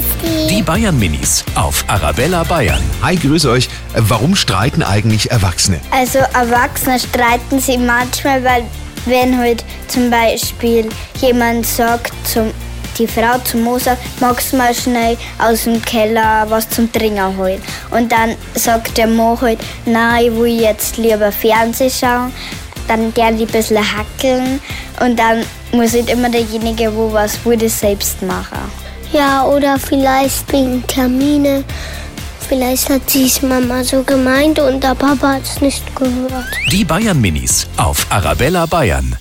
Christi. Die Bayern Minis auf Arabella Bayern. Hi, grüße euch. Warum streiten eigentlich Erwachsene? Also Erwachsene streiten sich manchmal, weil wenn halt zum Beispiel jemand sagt zum die Frau zum Moser, magst du mal schnell aus dem Keller was zum Trinken holen? Und dann sagt der Mann halt, nein, ich will jetzt lieber Fernsehen schauen. Dann der die ein bisschen hackeln und dann muss halt immer derjenige, wo was will, das selbst machen. Ja, oder vielleicht wegen Termine. Vielleicht hat sie es Mama so gemeint und der Papa hat es nicht gehört. Die Bayern Minis auf Arabella Bayern.